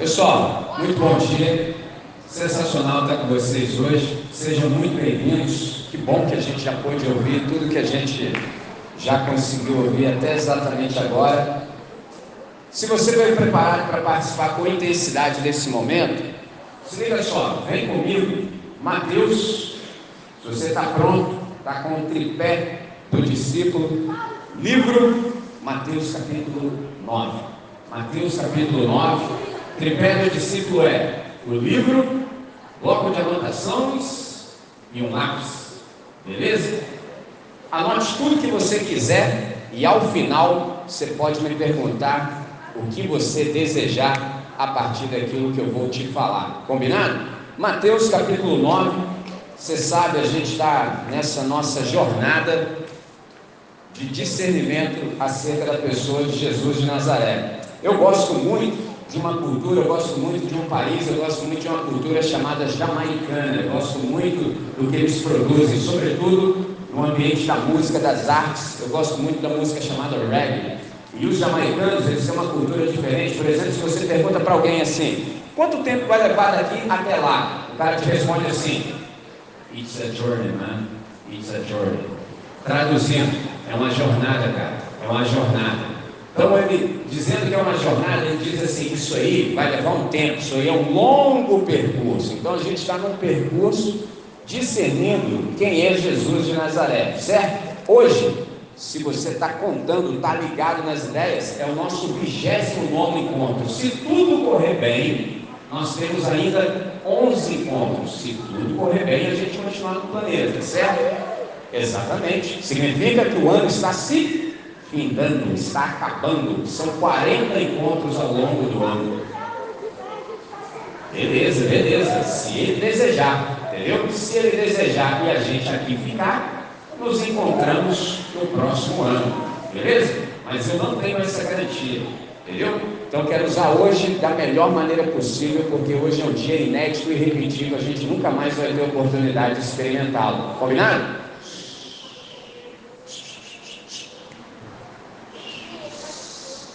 Pessoal, muito bom dia. Sensacional estar com vocês hoje. Sejam muito bem-vindos. Que bom que a gente já pôde ouvir tudo que a gente já conseguiu ouvir até exatamente agora. Se você veio preparado para participar com intensidade desse momento, se liga só, vem comigo, Mateus, se você está pronto, está com o tripé do discípulo, livro Mateus capítulo 9. Mateus capítulo 9, tripé do discípulo é o livro, bloco de anotações e um lápis. Beleza? Anote tudo que você quiser e ao final você pode me perguntar o que você desejar a partir daquilo que eu vou te falar. Combinado? Mateus capítulo 9. Você sabe, a gente está nessa nossa jornada de discernimento acerca da pessoa de Jesus de Nazaré. Eu gosto muito de uma cultura, eu gosto muito de um país, eu gosto muito de uma cultura chamada jamaicana, eu gosto muito do que eles produzem, sobretudo no ambiente da música, das artes, eu gosto muito da música chamada reggae. E os jamaicanos, eles têm uma cultura diferente, por exemplo, se você pergunta para alguém assim, quanto tempo vai levar daqui até lá? O cara te responde assim, It's a journey, man, it's a journey. Traduzindo, é uma jornada, cara, é uma jornada. Então, ele, dizendo que é uma jornada, ele diz assim: Isso aí vai levar um tempo, isso aí é um longo percurso. Então, a gente está num percurso discernindo quem é Jesus de Nazaré, certo? Hoje, se você está contando, está ligado nas ideias, é o nosso 29 encontro. Se tudo correr bem, nós temos ainda 11 encontros. Se tudo correr bem, a gente continuar no planeta, certo? Exatamente. Significa que o ano está se findando, está acabando. São 40 encontros ao longo do ano. Beleza, beleza. Se ele desejar, entendeu? Se ele desejar e a gente aqui ficar, nos encontramos no próximo ano. Beleza? Mas eu não tenho essa garantia. Entendeu? Então quero usar hoje da melhor maneira possível, porque hoje é um dia inédito e repetido, a gente nunca mais vai ter oportunidade de experimentá-lo. Combinado?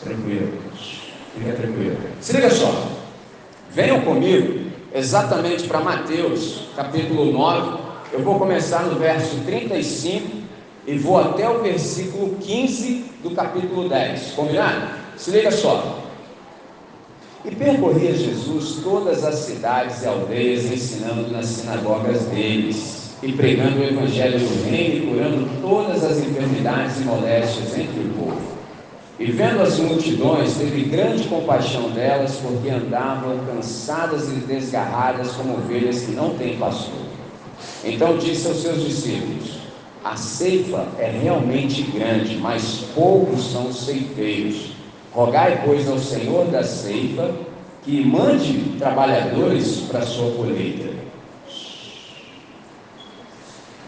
Tranquilo. Fica tranquilo. Se liga só. Venham comigo exatamente para Mateus, capítulo 9. Eu vou começar no verso 35 e vou até o versículo 15 do capítulo 10. Combinado? Se liga só. E percorria Jesus todas as cidades e aldeias, ensinando nas sinagogas deles, e pregando o evangelho do reino e curando todas as enfermidades e moléstias entre o povo. E vendo as multidões, teve grande compaixão delas, porque andavam cansadas e desgarradas como ovelhas que não têm pastor. Então disse aos seus discípulos: A ceifa é realmente grande, mas poucos são os ceifeiros. Rogai, pois, ao Senhor da ceifa que mande trabalhadores para a sua colheita.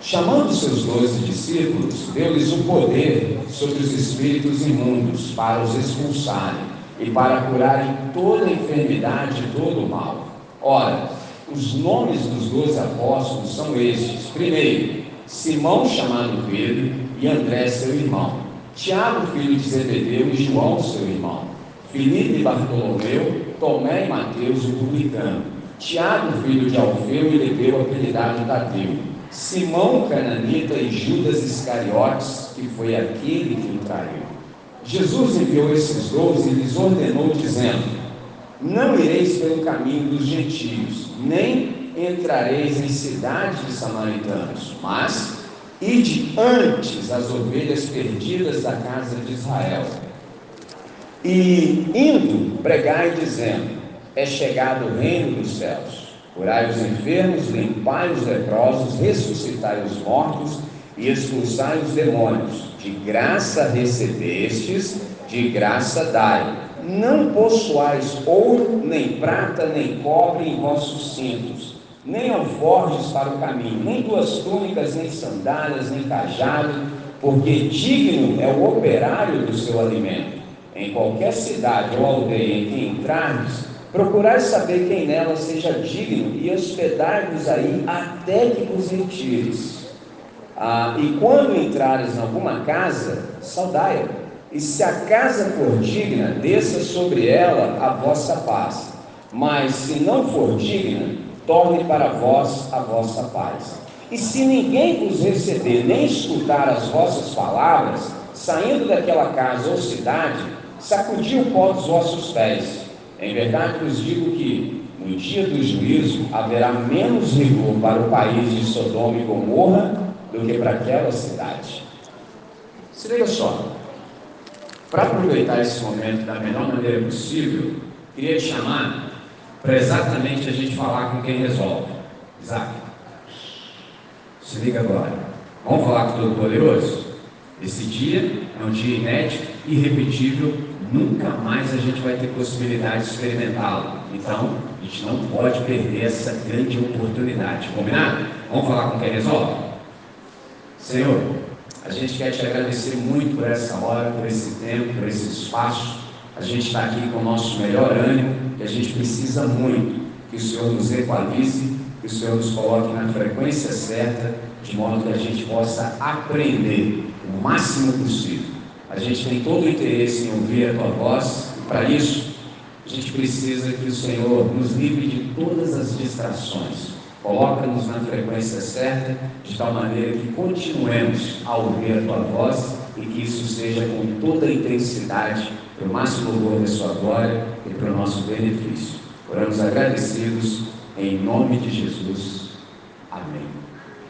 Chamando seus doze discípulos, deu-lhes o poder sobre os espíritos imundos para os expulsarem e para curarem toda enfermidade e todo o mal. Ora, os nomes dos doze apóstolos são estes: primeiro, Simão, chamado Pedro, e André, seu irmão, Tiago, filho de Zebedeu, e João, seu irmão, Filipe Bartolomeu, Tomé e Mateus, o publicano, Tiago, filho de Alfeu, e Lebeu, apelidado Tadeu. Simão Cananita e Judas Iscariotes, que foi aquele que o traiu. Jesus enviou esses doze e lhes ordenou, dizendo: Não ireis pelo caminho dos gentios, nem entrareis em cidades de samaritanos, mas ide antes as ovelhas perdidas da casa de Israel. E indo, pregai dizendo: É chegado o reino dos céus. Curai os enfermos, limpai os leprosos, ressuscitai os mortos e expulsai os demônios. De graça recebestes, de graça dai. Não possuais ouro, nem prata, nem cobre em vossos cintos, nem alforjes para o caminho, nem duas túnicas, nem sandálias, nem cajado, porque digno é o operário do seu alimento. Em qualquer cidade ou aldeia em que entrardes, Procurai saber quem nela seja digno e hospedai-vos aí até que vos retires. Ah, e quando entrares em alguma casa, saudai-a. E se a casa for digna, desça sobre ela a vossa paz. Mas se não for digna, torne para vós a vossa paz. E se ninguém vos receber nem escutar as vossas palavras, saindo daquela casa ou cidade, sacudi o pó dos vossos pés. Em verdade vos digo que, no dia do juízo, haverá menos rigor para o país de Sodoma e Gomorra do que para aquela cidade. Se liga só, para aproveitar esse momento da melhor maneira possível, queria te chamar para exatamente a gente falar com quem resolve. Isaac, se liga agora. Vamos falar com o Todo-Poderoso? Esse dia é um dia inédito, irrepetível, nunca mais a gente vai ter possibilidade de experimentá-lo. Então, a gente não pode perder essa grande oportunidade. Combinado? Vamos falar com quem resolve? Senhor, a gente quer te agradecer muito por essa hora, por esse tempo, por esse espaço. A gente está aqui com o nosso melhor ânimo e a gente precisa muito que o Senhor nos equalize, que o Senhor nos coloque na frequência certa, de modo que a gente possa aprender o máximo possível. A gente tem todo o interesse em ouvir a tua voz, e para isso a gente precisa que o Senhor nos livre de todas as distrações. Coloca-nos na frequência certa, de tal maneira que continuemos a ouvir a tua voz e que isso seja com toda a intensidade, para o máximo louvor da sua glória e para o nosso benefício. Oramos agradecidos em nome de Jesus. Amém.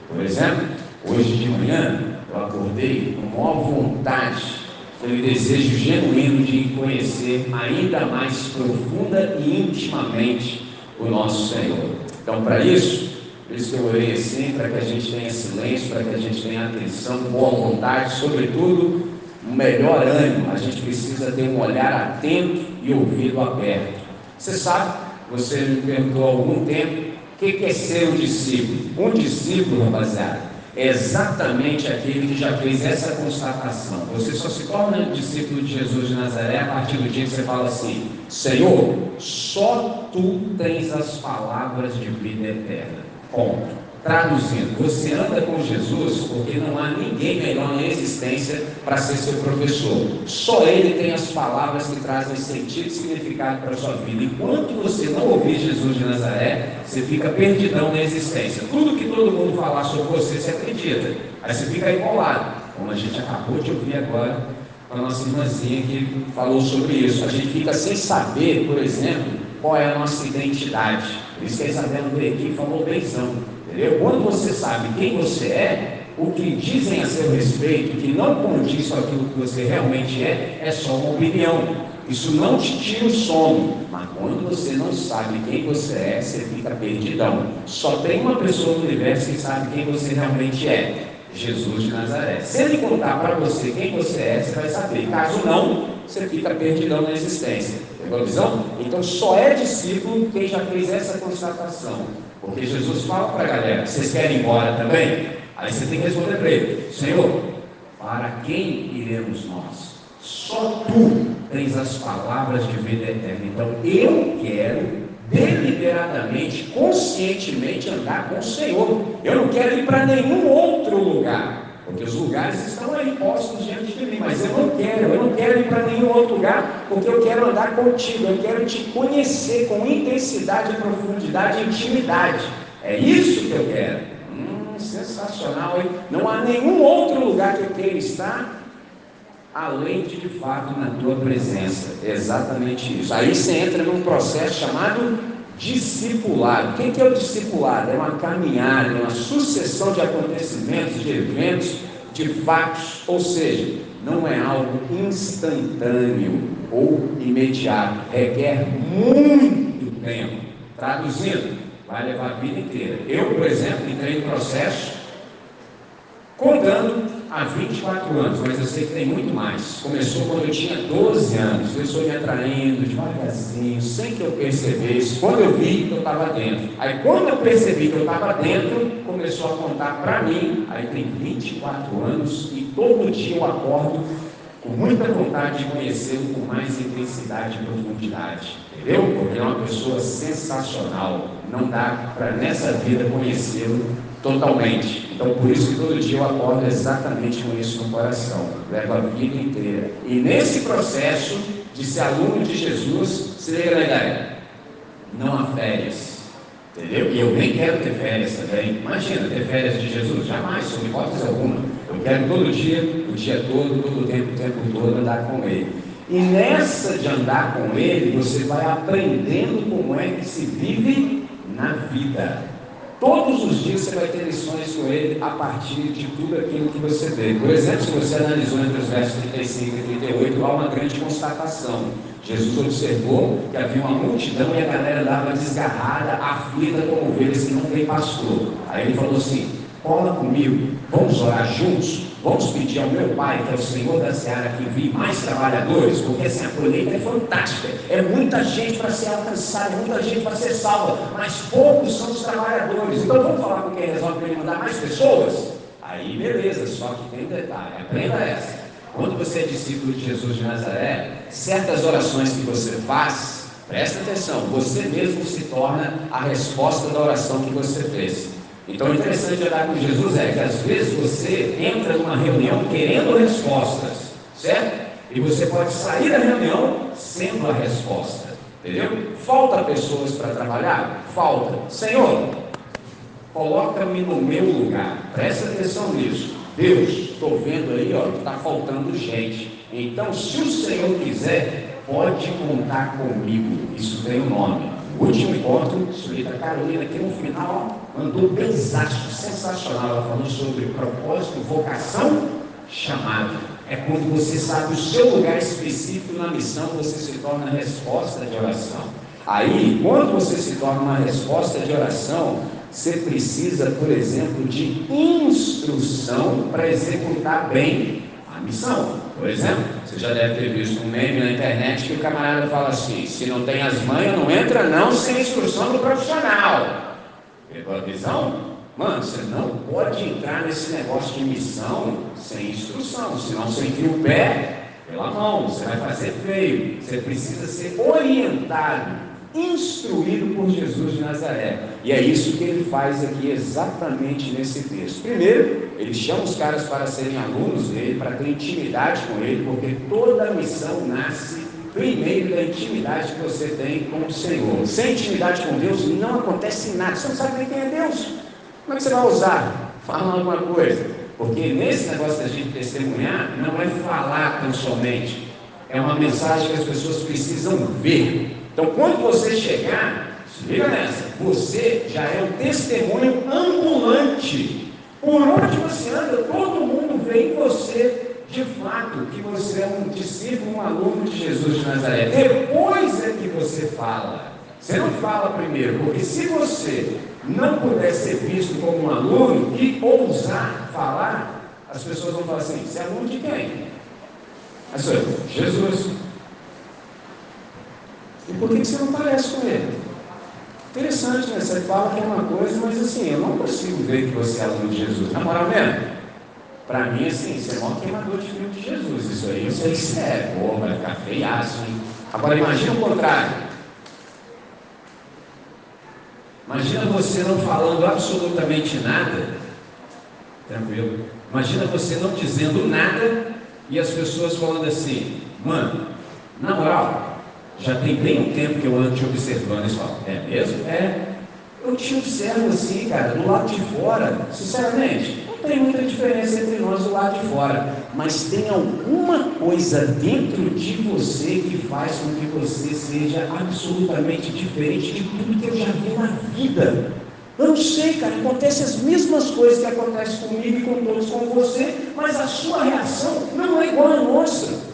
Por exemplo, hoje de manhã eu acordei com maior vontade, foi um desejo genuíno de conhecer ainda mais profunda e intimamente o nosso Senhor. Então, para isso, por isso que eu orei assim, para que a gente tenha silêncio, para que a gente tenha atenção, boa vontade, sobretudo, um melhor ânimo. A gente precisa ter um olhar atento e ouvido aberto. Você sabe, você me perguntou há algum tempo, o que é ser um discípulo? Um discípulo, rapaziada, é exatamente aquele que já fez essa constatação. Você só se torna discípulo de Jesus de Nazaré a partir do dia que você fala assim: Senhor, só tu tens as palavras de vida eterna. Ponto. Traduzindo, você anda com Jesus porque não há ninguém melhor na existência para ser seu professor. Só Ele tem as palavras que trazem sentido e significado para a sua vida. Enquanto você não ouvir Jesus de Nazaré, você fica perdidão na existência. Tudo que todo mundo falar sobre você, você acredita. Aí você fica enrolado. Como a gente acabou de ouvir agora com a nossa irmãzinha que falou sobre isso. A gente fica sem saber, por exemplo, qual é a nossa identidade. Isso que a Isabela veio aqui falou benzão. Entendeu? Quando você sabe quem você é, o que dizem a seu respeito, que não condiz com aquilo que você realmente é, é só uma opinião. Isso não te tira o sono. Mas quando você não sabe quem você é, você fica perdidão. Só tem uma pessoa no universo que sabe quem você realmente é. Jesus de Nazaré. Se ele contar para você quem você é, você vai saber. Caso não, você fica perdidão na existência. Pegou a visão? Então só é discípulo quem já fez essa constatação. Porque Jesus fala para a galera: vocês querem ir embora também? Aí você tem que responder para ele: Senhor, para quem iremos nós? Só tu tens as palavras de vida eterna. Então eu quero deliberadamente, conscientemente andar com o Senhor. Eu não quero ir para nenhum outro lugar. Porque os lugares estão aí postos diante de mim, mas eu não quero, eu não quero ir para nenhum outro lugar, porque eu quero andar contigo, eu quero te conhecer com intensidade, profundidade intimidade. É isso que eu quero. Hum, sensacional, hein? Não há nenhum outro lugar que eu queira estar além de de fato na tua presença. Exatamente isso. Aí você entra num processo chamado discipulado. O que é o discipulado? É uma caminhada, é uma sucessão de acontecimentos, de eventos, de fatos, ou seja, não é algo instantâneo ou imediato, requer muito tempo. Traduzindo, vai levar a vida inteira. Eu, por exemplo, entrei no processo contando há 24 anos, mas eu sei que tem muito mais. Começou quando eu tinha 12 anos. Eu estou me atraindo devagarzinho, sem que eu percebesse. Quando eu vi que eu estava dentro. Aí quando eu percebi que eu estava dentro, começou a contar para mim. Aí tem 24 anos e todo dia eu acordo com muita vontade de conhecê-lo com mais intensidade e profundidade. Entendeu? Porque é uma pessoa sensacional. Não dá para nessa vida conhecê-lo totalmente. Então, por isso que todo dia eu acordo exatamente com isso no coração. Levo a vida inteira. E nesse processo de ser aluno de Jesus, se liga na ideia. não há férias. Entendeu? E eu nem quero ter férias também. Imagina ter férias de Jesus, jamais, sob hipótese alguma. Eu quero todo dia, o dia todo, todo o tempo, o tempo todo andar com Ele. E nessa de andar com Ele, você vai aprendendo como é que se vive na vida. Todos os dias você vai ter lições com ele a partir de tudo aquilo que você vê. Por exemplo, se você analisou entre os versos 35 e 38, há uma grande constatação. Jesus observou que havia uma multidão e a galera andava desgarrada, aflita como ovelhas que não tem pastor. Aí ele falou assim: cola comigo, vamos orar juntos. Vamos pedir ao meu Pai, que é o Senhor da Seara, que envie mais trabalhadores, porque assim, a colheita é fantástica. É muita gente para ser alcançada, é muita gente para ser salva, mas poucos são os trabalhadores. Então vamos falar com quem resolve para ele mandar mais pessoas? Aí beleza, só que tem um detalhe, aprenda essa. Quando você é discípulo de Jesus de Nazaré, certas orações que você faz, presta atenção, você mesmo se torna a resposta da oração que você fez. Então, o interessante de andar com Jesus é que às vezes você entra numa reunião querendo respostas, certo? E você pode sair da reunião sendo a resposta, entendeu? Falta pessoas para trabalhar? Falta. Senhor, coloca-me no meu lugar, presta atenção nisso. Deus, estou vendo aí, ó, está faltando gente. Então, se o Senhor quiser, pode contar comigo. Isso tem um nome último encontro, Solita Carolina, que no final mandou benzaço, sensacional, ela falando sobre propósito, vocação, chamado. É quando você sabe o seu lugar específico na missão, você se torna resposta de oração. Aí, quando você se torna uma resposta de oração, você precisa, por exemplo, de instrução para executar bem a missão. Por exemplo, você já deve ter visto um meme na internet que o camarada fala assim: se não tem as manhas, não entra não sem instrução do profissional. Pegou a visão? Mano, você não pode entrar nesse negócio de missão sem instrução, senão você enfia o pé pela mão, você vai fazer feio. Você precisa ser orientado instruído por Jesus de Nazaré. E é isso que ele faz aqui exatamente nesse texto. Primeiro, ele chama os caras para serem alunos dele, para ter intimidade com ele, porque toda missão nasce primeiro da intimidade que você tem com o Senhor. Sem intimidade com Deus não acontece nada. Você não sabe nem quem é Deus. Como é que você vai usar? Fala alguma coisa. Porque nesse negócio da gente testemunhar, não é falar tão somente. É uma mensagem que as pessoas precisam ver. Então, quando você chegar, liga nessa, você já é um testemunho ambulante. Por onde você anda, todo mundo vê em você, de fato, que você é um discípulo, um aluno de Jesus de Nazaré. Depois é que você fala. Você não fala primeiro, porque se você não puder ser visto como um aluno e ousar falar, as pessoas vão falar assim: você é aluno de quem? Jesus. E por que você não parece com ele? Interessante, né? Você fala que é uma coisa, mas assim, eu não consigo ver que você é aluno de Jesus. Na moral mesmo, para mim, assim, você é um queimador de filho de Jesus. Isso aí eu sei que é. Pô, vai ficar feiaço, hein? Agora imagina o contrário. Imagina você não falando absolutamente nada. Tranquilo. Imagina você não dizendo nada e as pessoas falando assim, mano, na moral, já tem bem um tempo que eu ando te observando isso. É mesmo? É. Eu te observo assim, cara, do lado de fora, sinceramente, tem muita diferença entre nós do lado de fora. Mas tem alguma coisa dentro de você que faz com que você seja absolutamente diferente de tudo que eu já vi na vida. Eu não sei, cara, acontecem as mesmas coisas que acontecem comigo e com todos como você, mas a sua reação não é igual à nossa.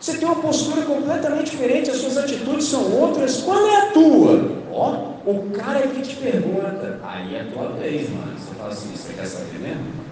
Você tem uma postura completamente diferente, as suas atitudes são outras. Qual é a tua? Ó, o cara é que te pergunta. Aí é a tua vez, mano. Você fala assim: você quer saber mesmo?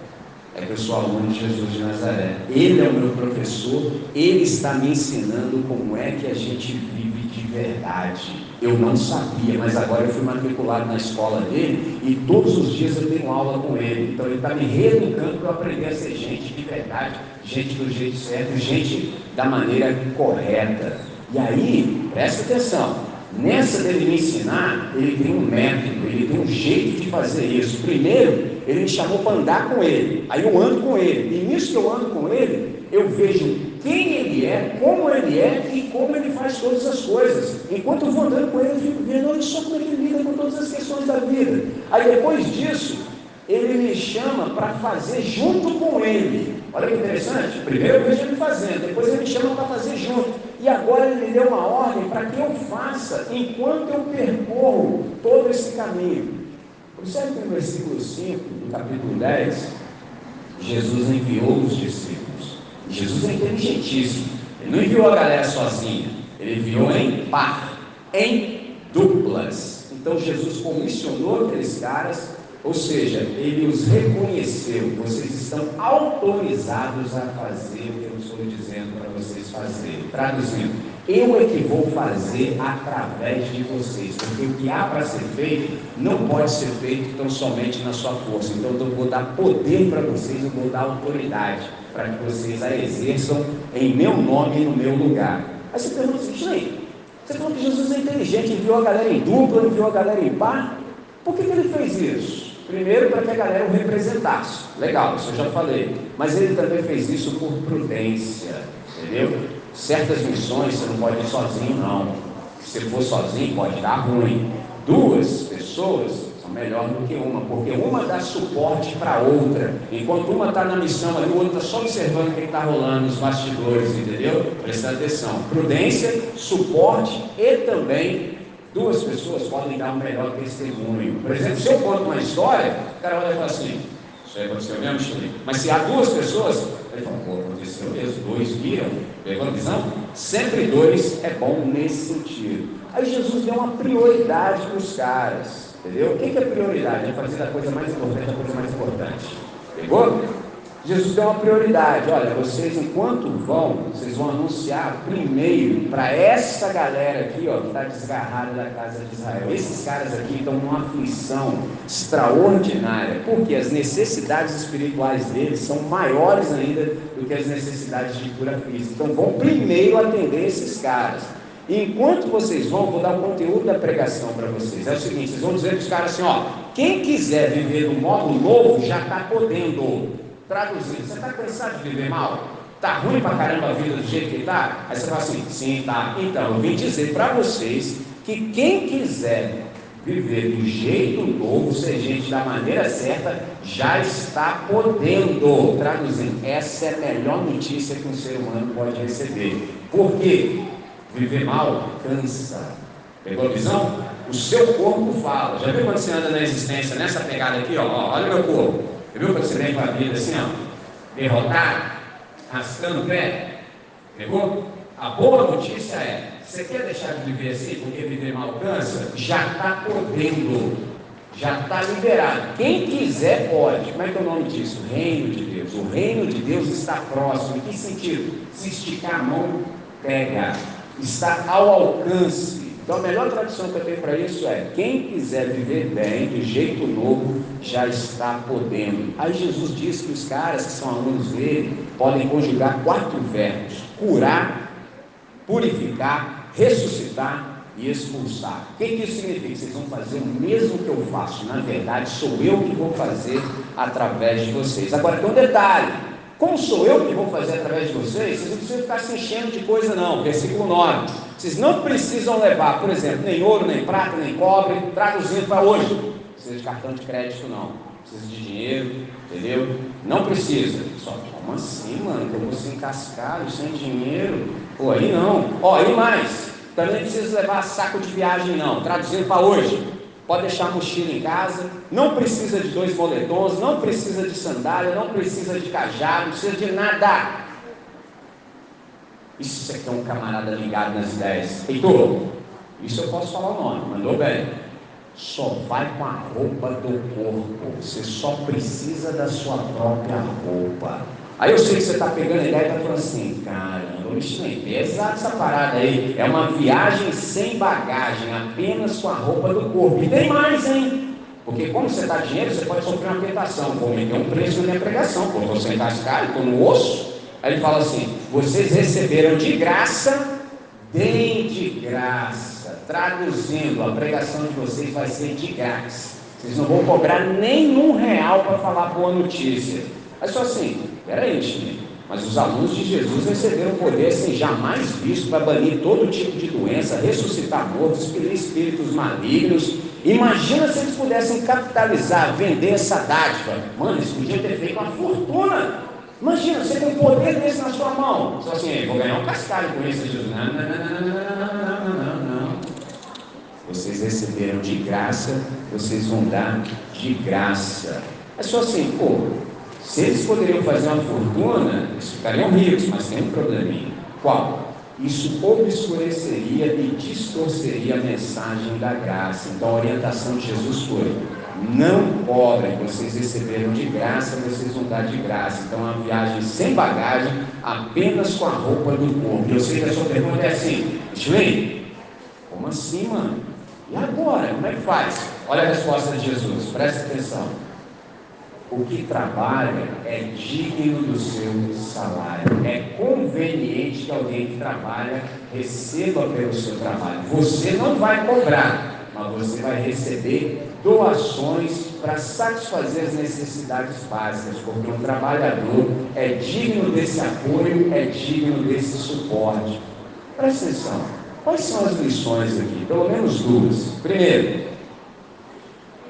É que eu sou aluno de Jesus de Nazaré. Ele é o meu professor, ele está me ensinando como é que a gente vive de verdade. Eu não sabia, mas agora eu fui matriculado na escola dele e todos os dias eu tenho aula com ele. Então ele está me reeducando para aprender a ser gente de verdade, gente do jeito certo, gente da maneira correta. E aí, presta atenção, nessa dele me ensinar, ele tem um método, ele tem um jeito de fazer isso. Primeiro, ele me chamou para andar com ele, aí eu ando com ele, e nisso que eu ando com ele, eu vejo quem ele é, como ele é e como ele faz todas as coisas. Enquanto eu vou andando com ele, eu fico vendo, olha só como ele lida com todas as questões da vida. Aí depois disso, ele me chama para fazer junto com ele. Olha que interessante. Primeiro eu vejo ele fazendo, depois ele me chama para fazer junto. E agora ele me deu uma ordem para que eu faça enquanto eu percorro todo esse caminho. Observe que no versículo 5 do capítulo 10, Jesus enviou os discípulos. Jesus é inteligentíssimo. Ele não enviou a galera sozinha, ele enviou em par, em duplas. Então Jesus comissionou aqueles caras ou seja, ele os reconheceu, vocês estão autorizados a fazer o que eu estou dizendo para vocês fazerem. Traduzindo, eu é que vou fazer através de vocês, porque o que há para ser feito não pode ser feito tão somente na sua força. Então eu vou dar poder para vocês, eu vou dar autoridade para que vocês a exerçam em meu nome e no meu lugar. Aí você pergunta assim, gente, você falou que Jesus é inteligente, enviou a galera em dupla, enviou a galera em par. Por que, que ele fez isso? Primeiro, para que a galera o representasse. Legal, isso eu já falei. Mas ele também fez isso por prudência. Entendeu? Certas missões você não pode ir sozinho, não. Se for sozinho, pode dar ruim. Duas pessoas são melhor do que uma, porque uma dá suporte para outra. Enquanto uma está na missão ali, o outro está só observando o que está rolando nos bastidores, entendeu? Presta atenção. Prudência, suporte e também duas pessoas podem dar um melhor testemunho. Por exemplo, se eu conto uma história, o cara olha e fala assim, isso aí aconteceu mesmo, Chile? Mas se há duas pessoas, ele fala, pô, aconteceu mesmo, dois viram, pegou a visão? Sempre dois é bom nesse sentido. Aí Jesus deu uma prioridade para os caras, entendeu? O que é prioridade? É fazer a coisa mais importante a coisa mais importante. Pegou? Jesus deu uma prioridade. Olha, vocês, enquanto vão, vocês vão anunciar primeiro para essa galera aqui, ó, que está desgarrada da casa de Israel. Esses caras aqui estão numa aflição extraordinária, porque as necessidades espirituais deles são maiores ainda do que as necessidades de cura física. Então, vão primeiro atender esses caras. Enquanto vocês vão, vou dar o conteúdo da pregação para vocês. É o seguinte: vocês vão dizer para os carak assim, ó, quem quiser viver no modo novo já está podendo. Traduzindo, você está cansado de viver mal? Está ruim para caramba a vida do jeito que está? Aí você fala assim, sim, tá. Então, eu vim dizer para vocês que quem quiser viver do jeito novo, ser gente da maneira certa, já está podendo. Traduzindo, essa é a melhor notícia que um ser humano pode receber. Por quê? Viver mal cansa. Pegou a visão? O seu corpo fala. Já viu quando você anda na existência nessa pegada aqui, ó? Olha meu corpo. Viu quando você vem com a vida assim, ó, derrotado, arrastando o pé? Pegou? A boa notícia é, você quer deixar de viver assim porque viver mal cansa? Já está podendo, já está liberado. Quem quiser pode. Como é que é o nome disso? Reino de Deus. O reino de Deus está próximo. Em que sentido? Se esticar a mão, pega. Está ao alcance. Então a melhor tradução que eu tenho para isso é: quem quiser viver bem, de jeito novo, já está podendo. Aí Jesus diz que os caras que são alunos dele podem conjugar quatro verbos: curar, purificar, ressuscitar e expulsar. O que, que isso significa? Vocês vão fazer o mesmo que eu faço. Na verdade, sou eu que vou fazer através de vocês. Agora tem um detalhe. Como sou eu que vou fazer através de vocês, vocês não precisam ficar se enchendo de coisa, não. Versículo 9. Vocês não precisam levar, por exemplo, nem ouro, nem prata, nem cobre, traduzindo para hoje. Não precisa de cartão de crédito, não. Precisa de dinheiro, entendeu? Não precisa. Só, como assim, mano? Eu vou encascado, sem dinheiro? Pô, aí não. Ó, e mais. Também precisa levar saco de viagem, não. Traduzindo para hoje pode deixar a mochila em casa, não precisa de dois moletons, não precisa de sandália, não precisa de cajado, não precisa de nada. Isso aqui é um camarada ligado nas ideias. Heitor, isso eu posso falar o nome, mandou bem. Só vai com a roupa do corpo, você só precisa da sua própria roupa. Aí eu sei que você está pegando a ideia e está falando assim, caramba, isso é pesado essa parada aí. É uma viagem sem bagagem, apenas com a roupa do corpo. E tem mais, hein? Porque como você está dinheiro, você pode sofrer uma tentação. Vou meter um preço na minha pregação, porque você encascar, estou no osso. Aí ele fala assim: vocês receberam de graça, deem de graça. Traduzindo, a pregação de vocês vai ser de graça. Vocês não vão cobrar nenhum real para falar boa notícia. É só assim, peraí, Chile. Mas os alunos de Jesus receberam poder sem jamais visto para banir todo tipo de doença, ressuscitar mortos, expelir espíritos malignos. Imagina se eles pudessem capitalizar, vender essa dádiva. Mano, eles podiam ter feito uma fortuna. Imagina, você tem um poder desse na sua mão. Só assim, vou ganhar um cascalho com isso, Jesus. Não, não, não, não, não, não, não, não. Vocês receberam de graça, vocês vão dar de graça. É só assim, pô, se eles poderiam fazer uma fortuna, eles ficariam ricos, mas tem um probleminha. Qual? Isso obscureceria e distorceria a mensagem da graça. Então a orientação de Jesus foi: não cobrem, vocês receberam de graça, vocês vão dar de graça. Então uma viagem sem bagagem, apenas com a roupa do corpo. Eu sei que a sua pergunta é assim, Shley, como assim, mano? E agora? Como é que faz? Olha a resposta de Jesus, preste atenção. O que trabalha é digno do seu salário. É conveniente que alguém que trabalha receba pelo seu trabalho. Você não vai cobrar, mas você vai receber doações para satisfazer as necessidades básicas, porque um trabalhador é digno desse apoio, é digno desse suporte. Presta atenção. Quais são as lições aqui? Pelo menos duas. Primeiro,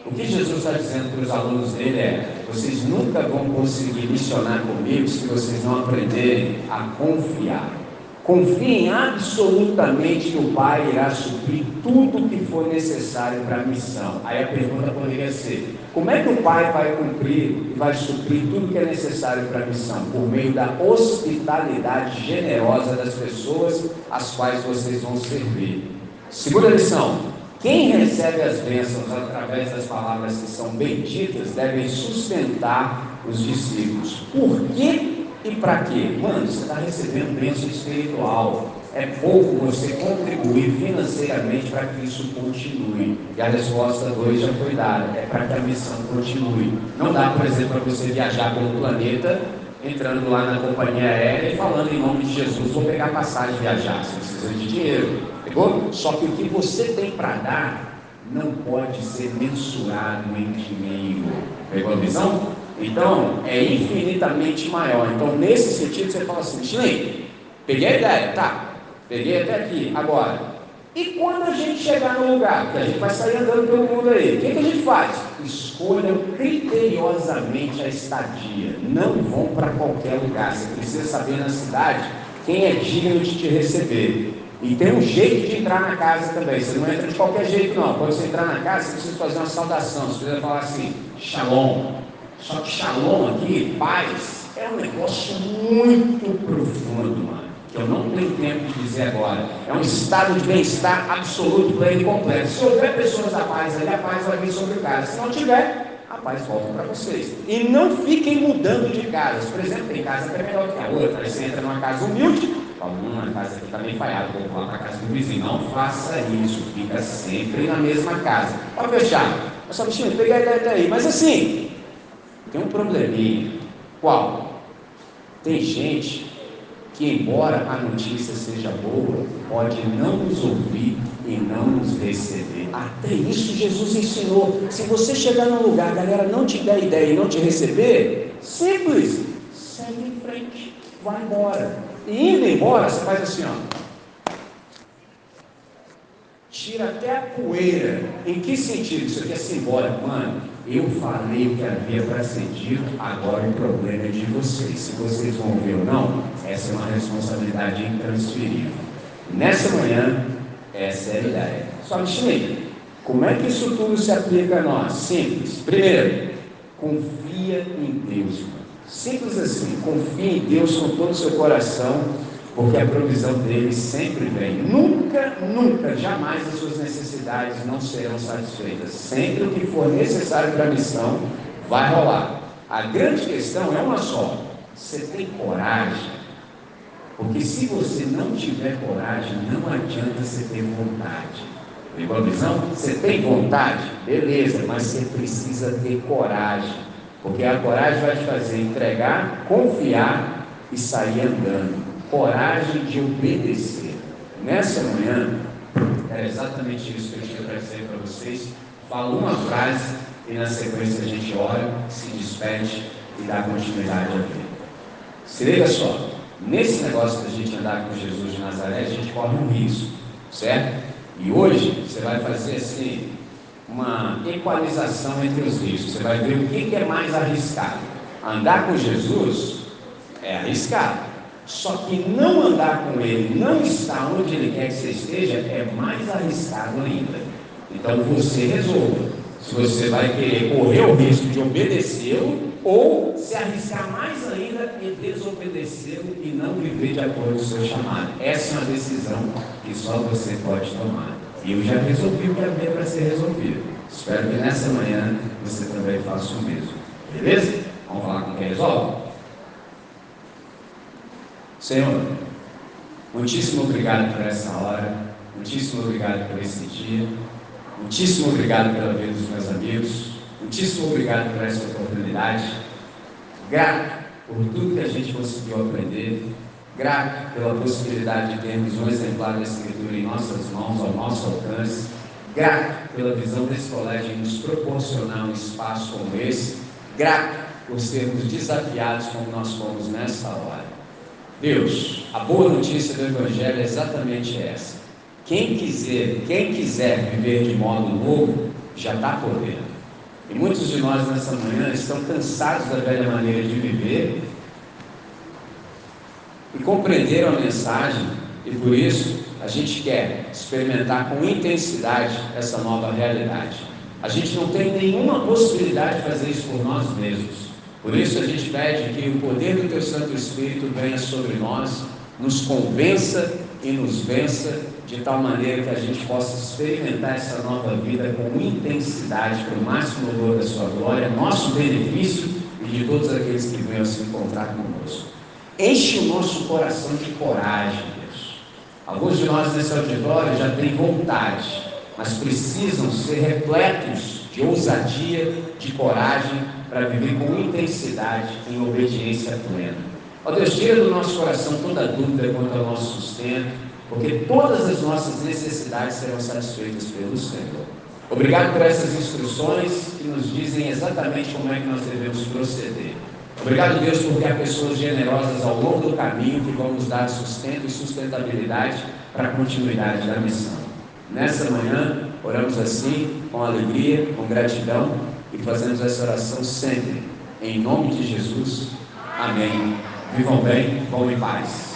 o que Jesus está dizendo para os alunos dele é: vocês nunca vão conseguir missionar comigo se vocês não aprenderem a confiar. Confiem absolutamente que o Pai irá suprir tudo o que for necessário para a missão. Aí a pergunta poderia ser: como é que o Pai vai cumprir e vai suprir tudo que é necessário para a missão? Por meio da hospitalidade generosa das pessoas às quais vocês vão servir. Segunda lição: quem recebe as bênçãos através das palavras que são benditas devem sustentar os discípulos. Por quê e para quê? Mano, você está recebendo bênção espiritual. É pouco você contribuir financeiramente para que isso continue. E a resposta 2 já foi dada: é para que a missão continue. Não dá, por exemplo, para você viajar pelo planeta entrando lá na companhia aérea e falando em nome de Jesus, vou pegar passagem e viajar. Você precisa de dinheiro. Pegou? Só que o que você tem para dar não pode ser mensurado em dinheiro. Pegou a visão? Então, é infinitamente maior. Então, nesse sentido, você fala assim, Chile, peguei a ideia, tá, peguei até aqui, agora. E quando a gente chegar no lugar, que a gente vai sair andando pelo mundo aí, o que, que a gente faz? Escolham criteriosamente a estadia. Não vão para qualquer lugar. Você precisa saber na cidade quem é digno de te receber. E tem um jeito de entrar na casa também. Você não entra de qualquer jeito, não. Quando você entrar na casa, você precisa fazer uma saudação. Você precisa falar assim, shalom. Só que shalom aqui, paz, é um negócio muito profundo, mano. Eu não tenho tempo de dizer agora. É um estado de bem-estar absoluto, pleno e completo. Se houver pessoas da paz ali, a paz vai vir sobre casa. Se não tiver, a paz volta para vocês. E não fiquem mudando de casa. Por exemplo, tem casa que é melhor que a outra. Aí você entra numa casa humilde, uma casa aqui está meio falhada, vou lá para a casa do vizinho. Não faça isso, fica sempre na mesma casa. Pode fechar. Só bichinho, peguei a daí. Mas assim, tem um probleminha. Qual? Tem gente que, embora a notícia seja boa, pode não nos ouvir e não nos receber. Até isso Jesus ensinou. Se você chegar num lugar, a galera não te der ideia e não te receber, simples, segue em frente, vai embora. E indo embora, você faz assim, ó. Tira até a poeira. Em que sentido? Isso aqui é simbólico, mano. Eu falei o que havia para ser dito, agora o problema é de vocês. Se vocês vão ver ou não, essa é uma responsabilidade intransferível. Nessa manhã, essa é a ideia. Só me como é que isso tudo se aplica a nós? Simples. Primeiro, confia em Deus. Simples assim, confie em Deus com todo o seu coração, porque a provisão dele sempre vem. Nunca, nunca, jamais as suas necessidades não serão satisfeitas. Sempre o que for necessário para a missão vai rolar. A grande questão é uma só: você tem coragem? Porque se você não tiver coragem, não adianta você ter vontade. Pegou a visão? Você tem vontade? Beleza, mas você precisa ter coragem. Porque a coragem vai te fazer entregar, confiar e sair andando. Coragem de obedecer. Nessa manhã, era exatamente isso que eu tinha para dizer para vocês. Falo uma frase e na sequência a gente ora, se despede e dá continuidade à vida. Se liga só, nesse negócio da gente andar com Jesus de Nazaré, a gente corre um risco, certo? E hoje você vai fazer assim, uma equalização entre os riscos. Você vai ver o que é mais arriscado. Andar com Jesus é arriscado. Só que não andar com Ele, não estar onde Ele quer que você esteja, é mais arriscado ainda. Então você resolva se você vai querer correr o risco de obedecê-lo ou se arriscar mais ainda e desobedecê-lo e não viver de acordo com o seu chamado. Essa é uma decisão que só você pode tomar. E eu já resolvi o que havia para ser resolvido. Espero que nessa manhã você também faça o mesmo. Beleza? Vamos falar com quem resolve? Senhor, muitíssimo obrigado por essa hora, muitíssimo obrigado por esse dia, muitíssimo obrigado pela vida dos meus amigos, muitíssimo obrigado por essa oportunidade, grato por tudo que a gente conseguiu aprender, grato pela possibilidade de termos um exemplar da Escritura em nossas mãos, ao nosso alcance, grato pela visão desse colégio em nos proporcionar um espaço como esse, grato por sermos desafiados como nós fomos nessa hora. Deus, a boa notícia do Evangelho é exatamente essa. Quem quiser, quem quiser viver de modo novo, já está podendo. E muitos de nós nessa manhã estão cansados da velha maneira de viver e compreenderam a mensagem, e por isso a gente quer experimentar com intensidade essa nova realidade. A gente não tem nenhuma possibilidade de fazer isso por nós mesmos. Por isso a gente pede que o poder do Teu Santo Espírito venha sobre nós, nos convença e nos vença de tal maneira que a gente possa experimentar essa nova vida com intensidade, para o máximo louvor da Sua glória, nosso benefício e de todos aqueles que venham se encontrar conosco. Enche o nosso coração de coragem, Deus. Alguns de nós nesse auditório já têm vontade, mas precisam ser repletos de ousadia, de coragem para viver com intensidade em obediência plena. Ó Deus, tira do nosso coração toda dúvida quanto ao nosso sustento, porque todas as nossas necessidades serão satisfeitas pelo Senhor. Obrigado por essas instruções que nos dizem exatamente como é que nós devemos proceder. Obrigado, Deus, porque há pessoas generosas ao longo do caminho que vão nos dar sustento e sustentabilidade para a continuidade da missão. Nessa manhã, oramos assim, com alegria, com gratidão e fazemos essa oração sempre. Em nome de Jesus. Amém. Vivam bem, vão em paz.